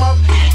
Progress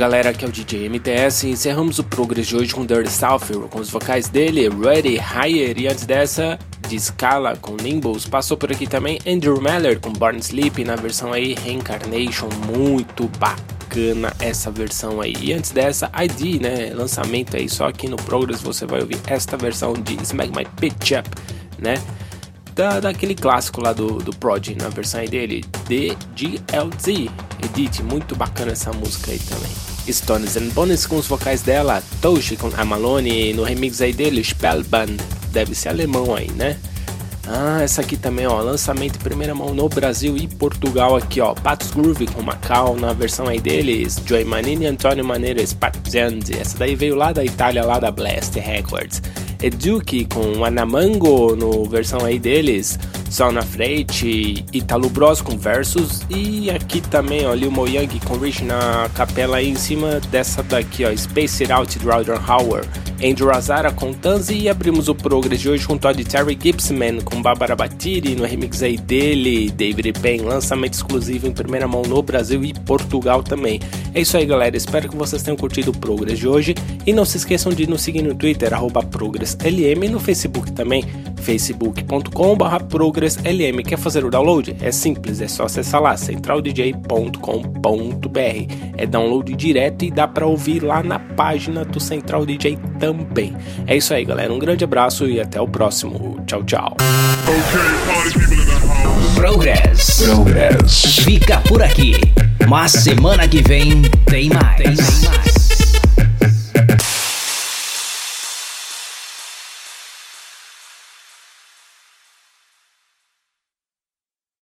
galera, aqui é o DJ MTS encerramos o Progress de hoje com Dirty South com os vocais dele, Ready Higher e antes dessa, de Scala com Nimbus. Passou por aqui também Andrew Meller com Born Sleep na versão aí Reincarnation, muito bacana essa versão aí. E antes dessa, ID, né, lançamento aí, só aqui no Progress você vai ouvir esta versão de Smack My Pitch Up, né? Da, daquele clássico lá do, do Prod, na versão aí dele, DGLZ Edit, muito bacana essa música aí também. Stones and Bones com os vocais dela, Toshi com a no remix aí dele, Spellband, deve ser alemão aí, né? Ah, essa aqui também, ó, lançamento em primeira mão no Brasil e Portugal aqui, ó, Patos Groove com Macau na versão aí deles, Joy Manini e Antônio Maneiras, Patzandi, essa daí veio lá da Itália, lá da Blast Records. Eduque com Anamango no versão aí deles, Sol na frente, Italo Bros com versos e aqui também ó, Lil Mo Young com Rich na capela aí em cima dessa daqui ó, Space It Out Roger Hauer, Andrew Azara com Tanzi e abrimos o Progress de hoje com Todd Terry Gibson com Barbara Batiri no remix aí dele, David Penn, lançamento exclusivo em primeira mão no Brasil e Portugal também. É isso aí galera, espero que vocês tenham curtido o Progress de hoje e não se esqueçam de nos seguir no Twitter, arroba ProgressLM e no Facebook também, facebook.com.br progresslm. Quer fazer o download? É simples, é só acessar lá centraldj.com.br. É download direto e dá para ouvir lá na página do Central DJ também. É isso aí, galera. Um grande abraço e até o próximo. Tchau, tchau. Progress. Progress. Fica por aqui. Mas semana que vem tem mais. Tem mais.